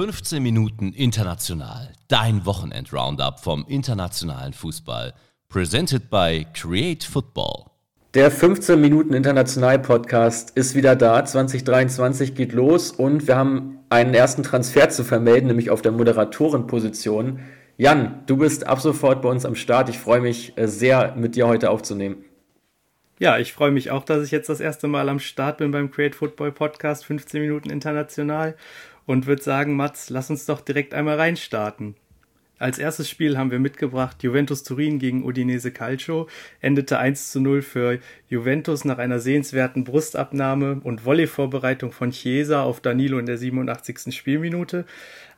15 Minuten international. Dein Wochenend-Roundup vom internationalen Fußball. Presented by Create Football. Der 15 Minuten International Podcast ist wieder da. 2023 geht los und wir haben einen ersten Transfer zu vermelden, nämlich auf der Moderatorenposition. Jan, du bist ab sofort bei uns am Start. Ich freue mich äh, sehr, mit dir heute aufzunehmen. Ja, ich freue mich auch, dass ich jetzt das erste Mal am Start bin beim Create Football Podcast 15 Minuten international und würde sagen, Mats, lass uns doch direkt einmal reinstarten. Als erstes Spiel haben wir mitgebracht Juventus Turin gegen Udinese Calcio. Endete 1 zu 0 für Juventus nach einer sehenswerten Brustabnahme und Volleyvorbereitung von Chiesa auf Danilo in der 87. Spielminute.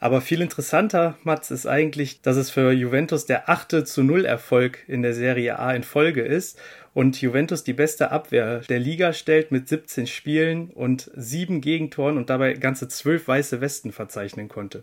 Aber viel interessanter, Mats, ist eigentlich, dass es für Juventus der achte zu Null Erfolg in der Serie A in Folge ist und Juventus die beste Abwehr der Liga stellt mit 17 Spielen und sieben Gegentoren und dabei ganze zwölf weiße Westen verzeichnen konnte.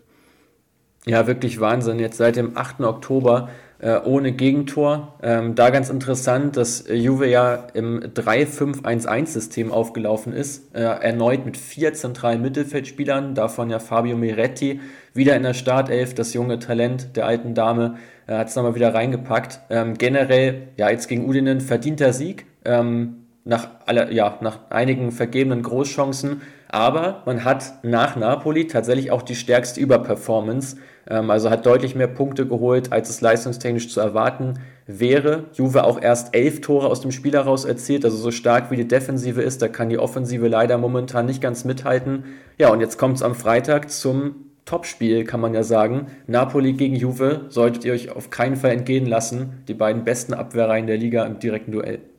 Ja, wirklich Wahnsinn. Jetzt seit dem 8. Oktober äh, ohne Gegentor. Ähm, da ganz interessant, dass Juve ja im 3-5-1-1-System aufgelaufen ist. Äh, erneut mit vier zentralen Mittelfeldspielern, davon ja Fabio Miretti wieder in der Startelf. Das junge Talent der alten Dame äh, hat es nochmal wieder reingepackt. Ähm, generell, ja, jetzt gegen Udinen verdienter Sieg. Ähm, nach, aller, ja, nach einigen vergebenen Großchancen aber man hat nach Napoli tatsächlich auch die stärkste Überperformance, ähm, also hat deutlich mehr Punkte geholt, als es leistungstechnisch zu erwarten wäre. Juve auch erst elf Tore aus dem Spiel heraus erzielt, also so stark wie die Defensive ist, da kann die Offensive leider momentan nicht ganz mithalten. Ja, und jetzt kommt es am Freitag zum Topspiel, kann man ja sagen. Napoli gegen Juve solltet ihr euch auf keinen Fall entgehen lassen. Die beiden besten Abwehrreihen der Liga im direkten Duell.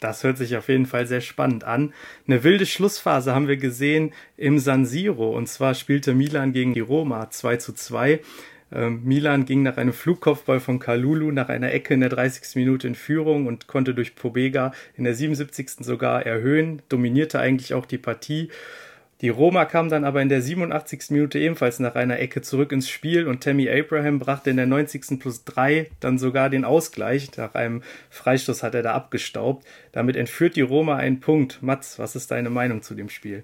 Das hört sich auf jeden Fall sehr spannend an. Eine wilde Schlussphase haben wir gesehen im San Siro. Und zwar spielte Milan gegen die Roma 2 zu 2. Ähm, Milan ging nach einem Flugkopfball von Kalulu nach einer Ecke in der 30. Minute in Führung und konnte durch Pobega in der 77. sogar erhöhen, dominierte eigentlich auch die Partie. Die Roma kam dann aber in der 87. Minute ebenfalls nach einer Ecke zurück ins Spiel und Tammy Abraham brachte in der 90. plus 3 dann sogar den Ausgleich. Nach einem Freistoß hat er da abgestaubt. Damit entführt die Roma einen Punkt. Mats, was ist deine Meinung zu dem Spiel?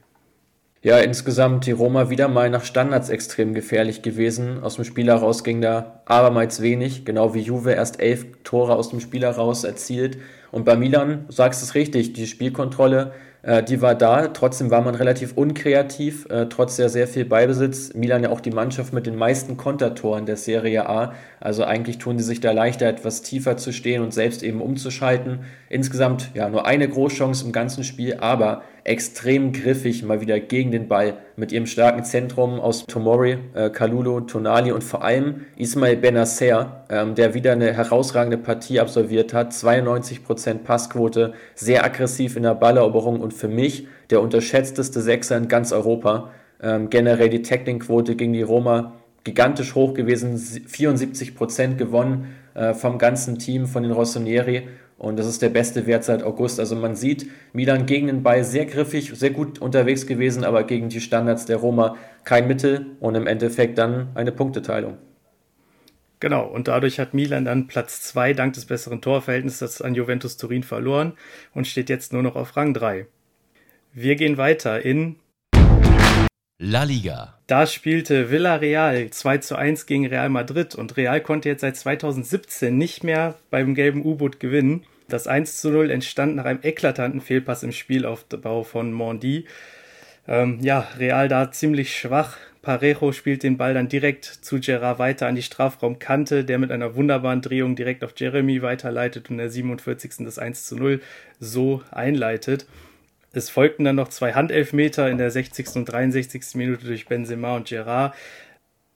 Ja, insgesamt die Roma wieder mal nach Standards extrem gefährlich gewesen. Aus dem Spiel heraus ging da abermals wenig, genau wie Juve erst elf Tore aus dem Spiel heraus erzielt. Und bei Milan, sagst du es richtig, die Spielkontrolle äh, die war da, trotzdem war man relativ unkreativ, äh, trotz sehr, sehr viel Beibesitz. Milan ja auch die Mannschaft mit den meisten Kontertoren der Serie A. Also eigentlich tun sie sich da leichter, etwas tiefer zu stehen und selbst eben umzuschalten. Insgesamt ja nur eine Großchance im ganzen Spiel, aber extrem griffig mal wieder gegen den Ball mit ihrem starken Zentrum aus Tomori, äh, Kalulu, Tonali und vor allem Ismail Benacer, ähm, der wieder eine herausragende Partie absolviert hat. 92% Passquote, sehr aggressiv in der Balleroberung und für mich der unterschätzteste Sechser in ganz Europa. Ähm, generell die Tackling-Quote gegen die Roma gigantisch hoch gewesen, 74% gewonnen äh, vom ganzen Team, von den Rossonieri und das ist der beste Wert seit August. Also man sieht, Milan gegen den Ball sehr griffig, sehr gut unterwegs gewesen, aber gegen die Standards der Roma kein Mittel und im Endeffekt dann eine Punkteteilung. Genau, und dadurch hat Milan dann Platz 2 dank des besseren Torverhältnisses an Juventus Turin verloren und steht jetzt nur noch auf Rang 3. Wir gehen weiter in La Liga. Da spielte Villarreal 2 zu 1 gegen Real Madrid und Real konnte jetzt seit 2017 nicht mehr beim gelben U-Boot gewinnen. Das 1 zu 0 entstand nach einem eklatanten Fehlpass im Spielaufbau von Mondi. Ähm, ja, Real da ziemlich schwach. Parejo spielt den Ball dann direkt zu Gerard weiter an die Strafraumkante, der mit einer wunderbaren Drehung direkt auf Jeremy weiterleitet und der 47. das 1 zu 0 so einleitet. Es folgten dann noch zwei Handelfmeter in der 60. und 63. Minute durch Benzema und Gerard.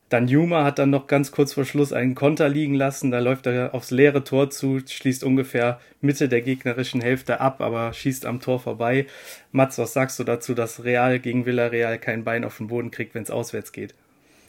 Dann Juma hat dann noch ganz kurz vor Schluss einen Konter liegen lassen. Da läuft er aufs leere Tor zu, schließt ungefähr Mitte der gegnerischen Hälfte ab, aber schießt am Tor vorbei. Mats, was sagst du dazu, dass Real gegen Villarreal kein Bein auf den Boden kriegt, wenn es auswärts geht?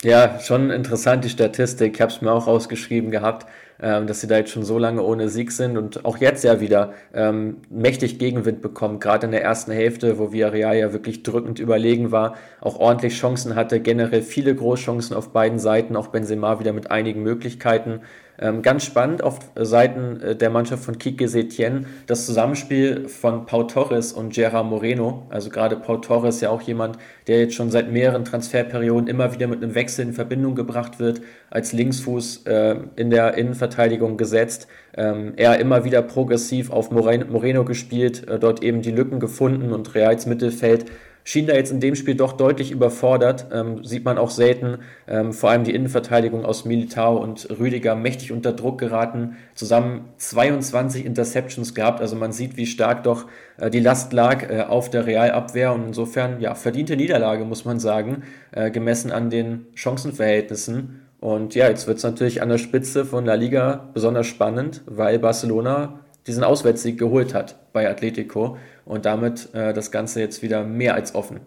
Ja, schon interessant die Statistik. Ich habe es mir auch rausgeschrieben gehabt. Ähm, dass sie da jetzt schon so lange ohne Sieg sind und auch jetzt ja wieder ähm, mächtig Gegenwind bekommen, gerade in der ersten Hälfte, wo Villarreal ja wirklich drückend überlegen war, auch ordentlich Chancen hatte, generell viele Großchancen auf beiden Seiten, auch Benzema wieder mit einigen Möglichkeiten. Ähm, ganz spannend auf Seiten äh, der Mannschaft von Kike Setien das Zusammenspiel von Pau Torres und Gerard Moreno. Also gerade Pau Torres ja auch jemand, der jetzt schon seit mehreren Transferperioden immer wieder mit einem Wechsel in Verbindung gebracht wird, als Linksfuß äh, in der Innenverteidigung gesetzt. Ähm, er immer wieder progressiv auf Moreno gespielt, äh, dort eben die Lücken gefunden und Reals Mittelfeld schien da jetzt in dem Spiel doch deutlich überfordert. Ähm, sieht man auch selten. Ähm, vor allem die Innenverteidigung aus Militao und Rüdiger mächtig unter Druck geraten. Zusammen 22 Interceptions gehabt. Also man sieht, wie stark doch äh, die Last lag äh, auf der Realabwehr. Und insofern, ja, verdiente Niederlage, muss man sagen, äh, gemessen an den Chancenverhältnissen. Und ja, jetzt wird es natürlich an der Spitze von La Liga besonders spannend, weil Barcelona diesen Auswärtssieg geholt hat bei Atletico und damit äh, das Ganze jetzt wieder mehr als offen.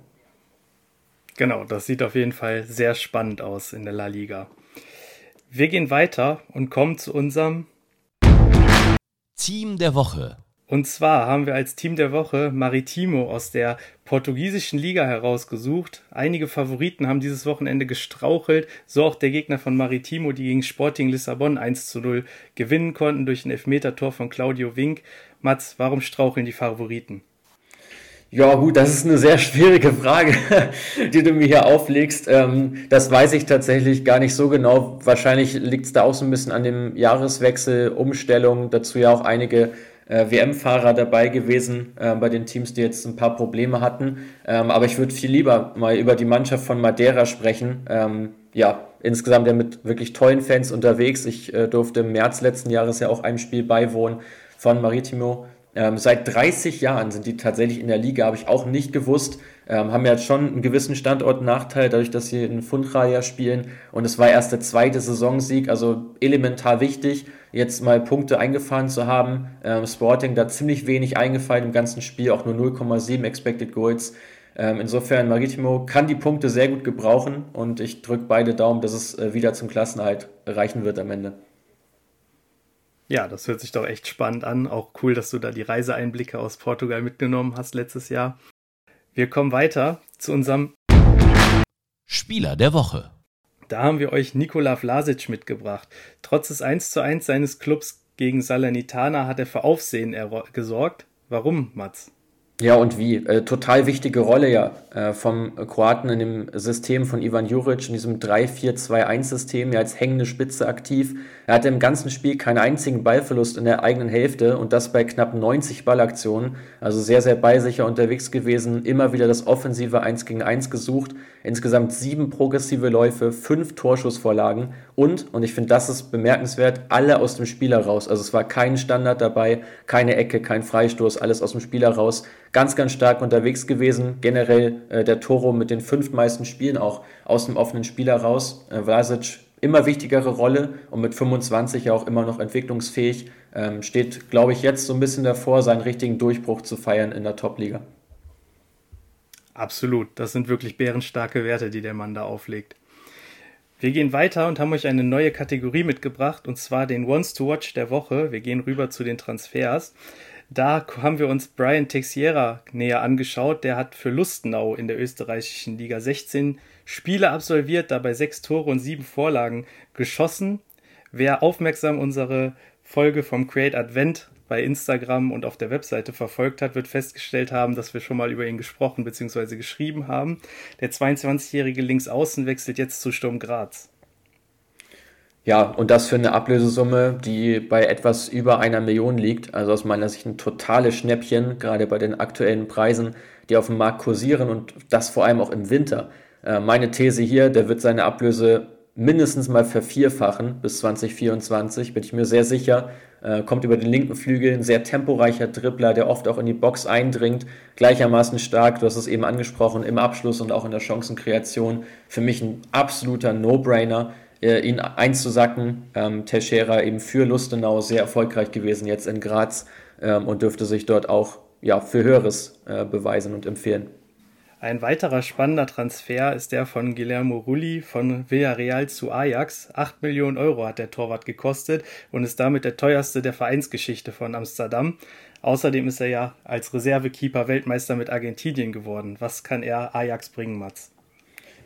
Genau, das sieht auf jeden Fall sehr spannend aus in der La Liga. Wir gehen weiter und kommen zu unserem Team der Woche. Und zwar haben wir als Team der Woche Maritimo aus der portugiesischen Liga herausgesucht. Einige Favoriten haben dieses Wochenende gestrauchelt, so auch der Gegner von Maritimo, die gegen Sporting Lissabon 1 zu 0 gewinnen konnten durch ein Elfmetertor von Claudio Wink. Mats, warum straucheln die Favoriten? Ja, gut, das ist eine sehr schwierige Frage, die du mir hier auflegst. Ähm, das weiß ich tatsächlich gar nicht so genau. Wahrscheinlich liegt es da auch so ein bisschen an dem Jahreswechsel, Umstellung, dazu ja auch einige äh, WM-Fahrer dabei gewesen äh, bei den Teams, die jetzt ein paar Probleme hatten. Ähm, aber ich würde viel lieber mal über die Mannschaft von Madeira sprechen. Ähm, ja, insgesamt ja mit wirklich tollen Fans unterwegs. Ich äh, durfte im März letzten Jahres ja auch einem Spiel beiwohnen von Maritimo ähm, seit 30 Jahren sind die tatsächlich in der Liga, habe ich auch nicht gewusst. Ähm, haben ja schon einen gewissen Standortnachteil, dadurch, dass sie in Fundraja spielen. Und es war erst der zweite Saisonsieg, also elementar wichtig, jetzt mal Punkte eingefahren zu haben. Ähm, Sporting da ziemlich wenig eingefallen im ganzen Spiel, auch nur 0,7 Expected Goals. Ähm, insofern, Maritimo kann die Punkte sehr gut gebrauchen und ich drücke beide Daumen, dass es äh, wieder zum Klassenhalt reichen wird am Ende. Ja, das hört sich doch echt spannend an. Auch cool, dass du da die Reiseeinblicke aus Portugal mitgenommen hast letztes Jahr. Wir kommen weiter zu unserem Spieler der Woche. Da haben wir euch Nikola Vlasic mitgebracht. Trotz des 1 zu 1 seines Clubs gegen Salernitana hat er für Aufsehen gesorgt. Warum, Mats? Ja, und wie? Äh, total wichtige Rolle ja äh, vom Kroaten in dem System von Ivan Juric, in diesem 3-4-2-1-System, ja als hängende Spitze aktiv. Er hatte im ganzen Spiel keinen einzigen Ballverlust in der eigenen Hälfte und das bei knapp 90 Ballaktionen. Also sehr, sehr ballsicher unterwegs gewesen, immer wieder das offensive 1 gegen 1 gesucht. Insgesamt sieben progressive Läufe, fünf Torschussvorlagen und, und ich finde, das ist bemerkenswert, alle aus dem Spieler raus. Also es war kein Standard dabei, keine Ecke, kein Freistoß, alles aus dem Spieler raus ganz, ganz stark unterwegs gewesen. Generell äh, der Toro mit den fünf meisten Spielen auch aus dem offenen Spieler raus. Äh, Vlasic immer wichtigere Rolle und mit 25 ja auch immer noch entwicklungsfähig. Ähm, steht, glaube ich, jetzt so ein bisschen davor, seinen richtigen Durchbruch zu feiern in der Top-Liga. Absolut, das sind wirklich bärenstarke Werte, die der Mann da auflegt. Wir gehen weiter und haben euch eine neue Kategorie mitgebracht, und zwar den Ones to Watch der Woche. Wir gehen rüber zu den Transfers. Da haben wir uns Brian Texiera näher angeschaut. Der hat für Lustenau in der österreichischen Liga 16 Spiele absolviert, dabei sechs Tore und sieben Vorlagen geschossen. Wer aufmerksam unsere Folge vom Create Advent bei Instagram und auf der Webseite verfolgt hat, wird festgestellt haben, dass wir schon mal über ihn gesprochen bzw. geschrieben haben. Der 22-jährige Linksaußen wechselt jetzt zu Sturm Graz. Ja, und das für eine Ablösesumme, die bei etwas über einer Million liegt. Also aus meiner Sicht ein totales Schnäppchen, gerade bei den aktuellen Preisen, die auf dem Markt kursieren und das vor allem auch im Winter. Äh, meine These hier, der wird seine Ablöse mindestens mal vervierfachen bis 2024, bin ich mir sehr sicher. Äh, kommt über den linken Flügel, ein sehr temporeicher Dribbler, der oft auch in die Box eindringt, gleichermaßen stark, du hast es eben angesprochen, im Abschluss und auch in der Chancenkreation. Für mich ein absoluter No-Brainer äh, ihn einzusacken. Ähm, Teixeira eben für Lustenau sehr erfolgreich gewesen jetzt in Graz ähm, und dürfte sich dort auch ja, für Höheres äh, beweisen und empfehlen. Ein weiterer spannender Transfer ist der von Guillermo Rulli von Villarreal zu Ajax. 8 Millionen Euro hat der Torwart gekostet und ist damit der teuerste der Vereinsgeschichte von Amsterdam. Außerdem ist er ja als Reservekeeper Weltmeister mit Argentinien geworden. Was kann er Ajax bringen, Mats?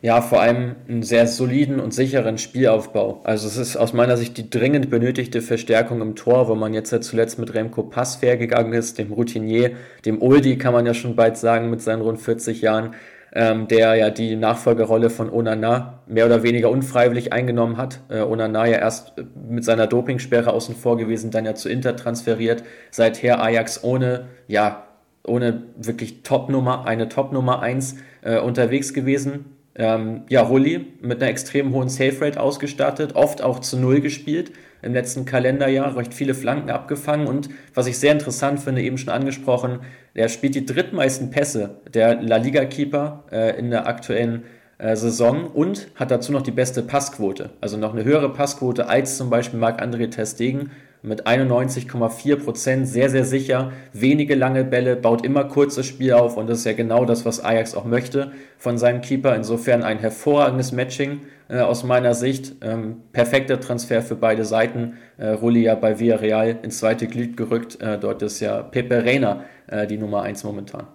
Ja, vor allem einen sehr soliden und sicheren Spielaufbau. Also es ist aus meiner Sicht die dringend benötigte Verstärkung im Tor, wo man jetzt ja zuletzt mit Remco Pass gegangen ist, dem Routinier, dem Uldi kann man ja schon bald sagen mit seinen rund 40 Jahren, ähm, der ja die Nachfolgerrolle von Onana mehr oder weniger unfreiwillig eingenommen hat. Äh, Onana ja erst mit seiner Dopingsperre außen vor gewesen, dann ja zu Inter transferiert. Seither Ajax ohne, ja, ohne wirklich Top-Nummer, eine Top-Nummer 1 äh, unterwegs gewesen ähm, ja, Rulli mit einer extrem hohen Safe Rate ausgestattet, oft auch zu Null gespielt im letzten Kalenderjahr, recht viele Flanken abgefangen und was ich sehr interessant finde, eben schon angesprochen, er spielt die drittmeisten Pässe der La Liga Keeper äh, in der aktuellen äh, Saison und hat dazu noch die beste Passquote, also noch eine höhere Passquote als zum Beispiel Marc-André Testegen mit 91,4 Prozent, sehr, sehr sicher, wenige lange Bälle, baut immer kurzes Spiel auf und das ist ja genau das, was Ajax auch möchte von seinem Keeper. Insofern ein hervorragendes Matching äh, aus meiner Sicht. Ähm, perfekter Transfer für beide Seiten. Äh, Rulli ja bei Villarreal ins zweite Glied gerückt. Äh, dort ist ja Pepe Reina äh, die Nummer 1 momentan.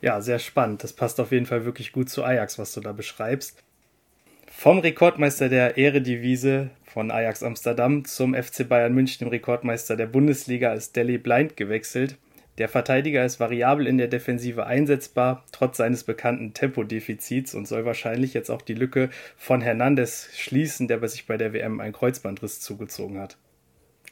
Ja, sehr spannend. Das passt auf jeden Fall wirklich gut zu Ajax, was du da beschreibst. Vom Rekordmeister der Eredivise von Ajax Amsterdam zum FC Bayern München, dem Rekordmeister der Bundesliga, ist Delhi Blind gewechselt. Der Verteidiger ist variabel in der Defensive einsetzbar, trotz seines bekannten Tempodefizits und soll wahrscheinlich jetzt auch die Lücke von Hernandez schließen, der bei sich bei der WM einen Kreuzbandriss zugezogen hat.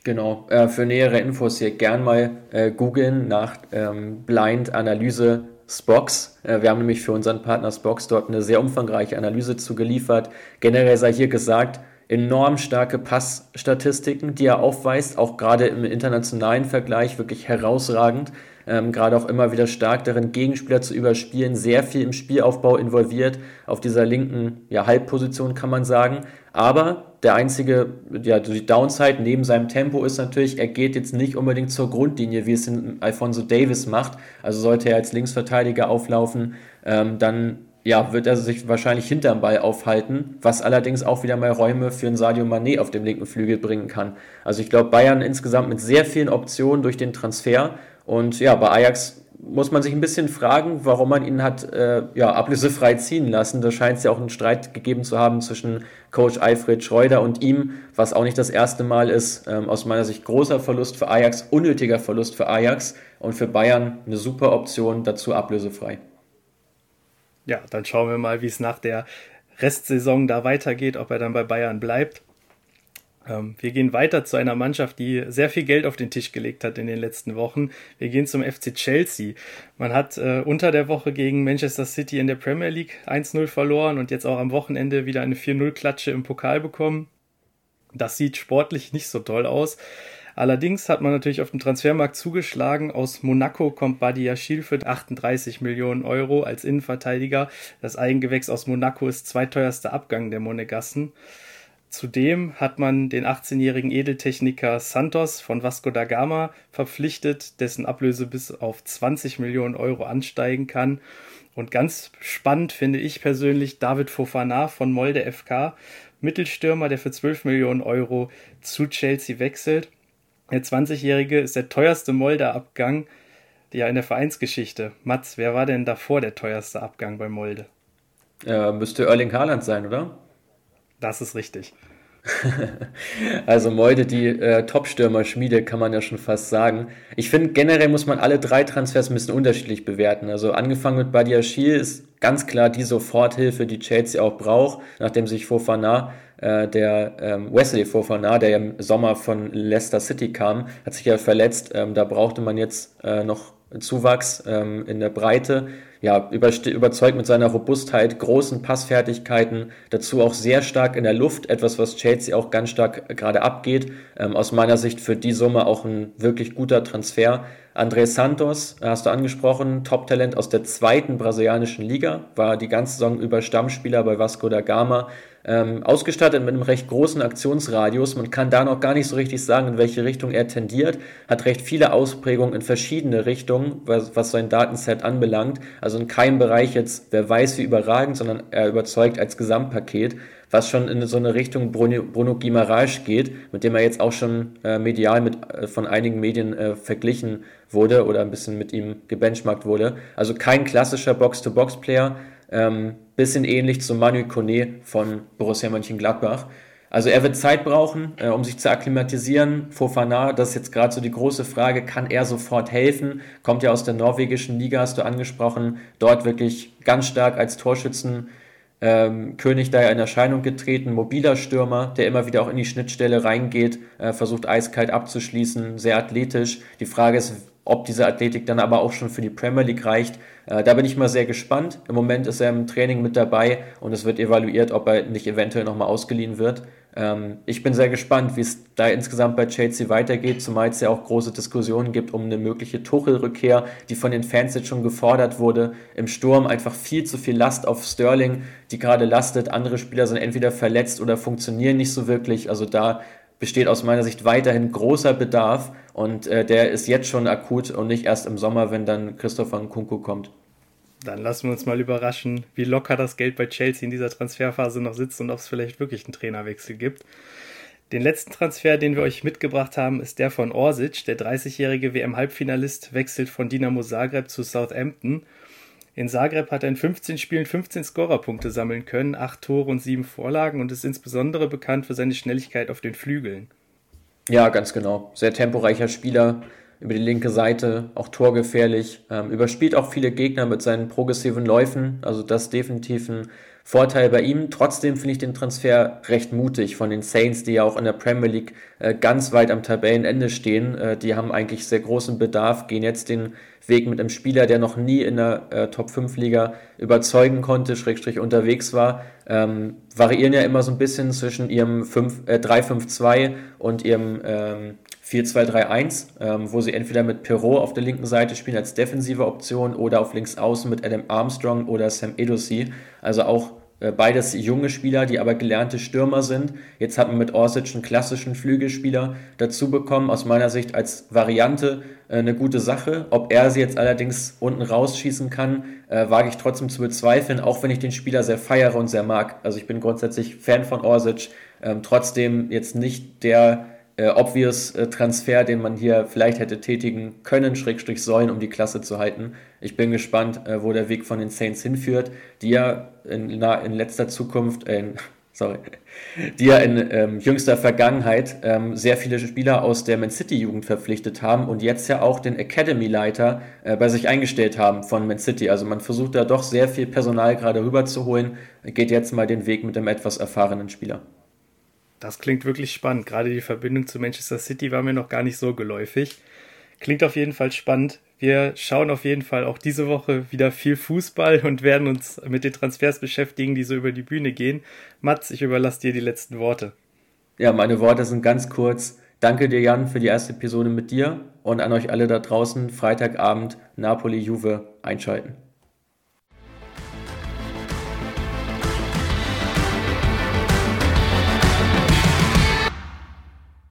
Genau, äh, für nähere Infos hier gern mal äh, googeln nach ähm, Blind Analyse Spox. Äh, wir haben nämlich für unseren Partner Spox dort eine sehr umfangreiche Analyse zugeliefert. Generell sei hier gesagt, enorm starke Passstatistiken, die er aufweist, auch gerade im internationalen Vergleich wirklich herausragend. Ähm, gerade auch immer wieder stark darin, Gegenspieler zu überspielen, sehr viel im Spielaufbau involviert, auf dieser linken ja, Halbposition kann man sagen. Aber der einzige, ja, die Downside neben seinem Tempo ist natürlich, er geht jetzt nicht unbedingt zur Grundlinie, wie es in Alfonso Davis macht. Also sollte er als Linksverteidiger auflaufen, ähm, dann ja, wird er sich wahrscheinlich hinterm Ball aufhalten, was allerdings auch wieder mal Räume für einen Sadio Mané auf dem linken Flügel bringen kann. Also ich glaube, Bayern insgesamt mit sehr vielen Optionen durch den Transfer und ja, bei Ajax muss man sich ein bisschen fragen, warum man ihn hat äh, ja, ablösefrei ziehen lassen. Da scheint es ja auch einen Streit gegeben zu haben zwischen Coach Alfred Schreuder und ihm, was auch nicht das erste Mal ist. Ähm, aus meiner Sicht großer Verlust für Ajax, unnötiger Verlust für Ajax und für Bayern eine super Option, dazu ablösefrei ja, dann schauen wir mal, wie es nach der Restsaison da weitergeht, ob er dann bei Bayern bleibt. Ähm, wir gehen weiter zu einer Mannschaft, die sehr viel Geld auf den Tisch gelegt hat in den letzten Wochen. Wir gehen zum FC Chelsea. Man hat äh, unter der Woche gegen Manchester City in der Premier League 1-0 verloren und jetzt auch am Wochenende wieder eine 4-0-Klatsche im Pokal bekommen. Das sieht sportlich nicht so toll aus. Allerdings hat man natürlich auf dem Transfermarkt zugeschlagen. Aus Monaco kommt Badiachil für 38 Millionen Euro als Innenverteidiger. Das Eigengewächs aus Monaco ist zweiteuerster Abgang der Monegassen. Zudem hat man den 18-jährigen Edeltechniker Santos von Vasco da Gama verpflichtet, dessen Ablöse bis auf 20 Millionen Euro ansteigen kann. Und ganz spannend finde ich persönlich David Fofana von Molde FK, Mittelstürmer, der für 12 Millionen Euro zu Chelsea wechselt. Der 20-Jährige ist der teuerste Molde-Abgang ja in der Vereinsgeschichte. Mats, wer war denn davor der teuerste Abgang bei Molde? Äh, müsste Erling Haaland sein, oder? Das ist richtig. also Molde, die äh, Top-Stürmer-Schmiede, kann man ja schon fast sagen. Ich finde, generell muss man alle drei Transfers ein bisschen unterschiedlich bewerten. Also angefangen mit Badiashil ist ganz klar die Soforthilfe, die Chelsea auch braucht, nachdem sich Fofana äh, der ähm, Wesley Fofana, der im Sommer von Leicester City kam, hat sich ja verletzt. Ähm, da brauchte man jetzt äh, noch Zuwachs ähm, in der Breite. Ja, überzeugt mit seiner Robustheit, großen Passfertigkeiten, dazu auch sehr stark in der Luft, etwas, was Chelsea auch ganz stark gerade abgeht. Ähm, aus meiner Sicht für die Summe auch ein wirklich guter Transfer. André Santos, hast du angesprochen, Top-Talent aus der zweiten brasilianischen Liga, war die ganze Saison über Stammspieler bei Vasco da Gama, ähm, ausgestattet mit einem recht großen Aktionsradius. Man kann da noch gar nicht so richtig sagen, in welche Richtung er tendiert. Hat recht viele Ausprägungen in verschiedene Richtungen, was, was sein Datenset anbelangt. Also in keinem Bereich jetzt, wer weiß wie überragend, sondern er überzeugt als Gesamtpaket, was schon in so eine Richtung Bruno, Bruno Guimaraes geht, mit dem er jetzt auch schon äh, medial mit, äh, von einigen Medien äh, verglichen wurde oder ein bisschen mit ihm gebenchmarkt wurde. Also kein klassischer Box-to-Box-Player, ähm, bisschen ähnlich zu Manuel Kone von Borussia Mönchengladbach. Also er wird Zeit brauchen, äh, um sich zu akklimatisieren. Fofana, das ist jetzt gerade so die große Frage, kann er sofort helfen? Kommt ja aus der norwegischen Liga, hast du angesprochen, dort wirklich ganz stark als Torschützen. Ähm, König da in Erscheinung getreten, mobiler Stürmer, der immer wieder auch in die Schnittstelle reingeht, äh, versucht eiskalt abzuschließen, sehr athletisch. Die Frage ist, ob diese Athletik dann aber auch schon für die Premier League reicht, äh, da bin ich mal sehr gespannt. Im Moment ist er im Training mit dabei und es wird evaluiert, ob er nicht eventuell nochmal ausgeliehen wird. Ähm, ich bin sehr gespannt, wie es da insgesamt bei Chelsea weitergeht, zumal es ja auch große Diskussionen gibt um eine mögliche Tuchel-Rückkehr, die von den Fans jetzt schon gefordert wurde. Im Sturm einfach viel zu viel Last auf Sterling, die gerade lastet. Andere Spieler sind entweder verletzt oder funktionieren nicht so wirklich. Also da besteht aus meiner Sicht weiterhin großer Bedarf und äh, der ist jetzt schon akut und nicht erst im Sommer, wenn dann Christopher Nkunku kommt. Dann lassen wir uns mal überraschen, wie locker das Geld bei Chelsea in dieser Transferphase noch sitzt und ob es vielleicht wirklich einen Trainerwechsel gibt. Den letzten Transfer, den wir euch mitgebracht haben, ist der von Orsic. Der 30-jährige WM-Halbfinalist wechselt von Dinamo Zagreb zu Southampton in Zagreb hat er in 15 Spielen 15 Scorerpunkte sammeln können, 8 Tore und 7 Vorlagen und ist insbesondere bekannt für seine Schnelligkeit auf den Flügeln. Ja, ganz genau. Sehr temporeicher Spieler über die linke Seite, auch torgefährlich, ähm, überspielt auch viele Gegner mit seinen progressiven Läufen, also das definitiv ein Vorteil bei ihm. Trotzdem finde ich den Transfer recht mutig von den Saints, die ja auch in der Premier League äh, ganz weit am Tabellenende stehen. Äh, die haben eigentlich sehr großen Bedarf, gehen jetzt den Weg mit einem Spieler, der noch nie in der äh, Top 5 Liga überzeugen konnte, Schrägstrich unterwegs war. Ähm, variieren ja immer so ein bisschen zwischen ihrem 5, äh, 3-5-2 und ihrem ähm, 4-2-3-1, ähm, wo sie entweder mit Perrault auf der linken Seite spielen als defensive Option oder auf links außen mit Adam Armstrong oder Sam Edosi. Also auch äh, beides junge Spieler, die aber gelernte Stürmer sind. Jetzt hat man mit Orsic einen klassischen Flügelspieler dazu bekommen. Aus meiner Sicht als Variante äh, eine gute Sache. Ob er sie jetzt allerdings unten rausschießen kann, äh, wage ich trotzdem zu bezweifeln, auch wenn ich den Spieler sehr feiere und sehr mag. Also ich bin grundsätzlich Fan von Orsic, ähm, trotzdem jetzt nicht der äh, obvious äh, Transfer, den man hier vielleicht hätte tätigen können, Schrägstrich sollen, um die Klasse zu halten. Ich bin gespannt, äh, wo der Weg von den Saints hinführt, die ja in, in letzter Zukunft, äh, sorry, die ja in ähm, jüngster Vergangenheit ähm, sehr viele Spieler aus der Man City Jugend verpflichtet haben und jetzt ja auch den Academy-Leiter äh, bei sich eingestellt haben von Man City. Also man versucht da doch sehr viel Personal gerade rüberzuholen, geht jetzt mal den Weg mit einem etwas erfahrenen Spieler. Das klingt wirklich spannend. Gerade die Verbindung zu Manchester City war mir noch gar nicht so geläufig. Klingt auf jeden Fall spannend. Wir schauen auf jeden Fall auch diese Woche wieder viel Fußball und werden uns mit den Transfers beschäftigen, die so über die Bühne gehen. Mats, ich überlasse dir die letzten Worte. Ja, meine Worte sind ganz kurz. Danke dir, Jan, für die erste Episode mit dir und an euch alle da draußen Freitagabend Napoli-Juve einschalten.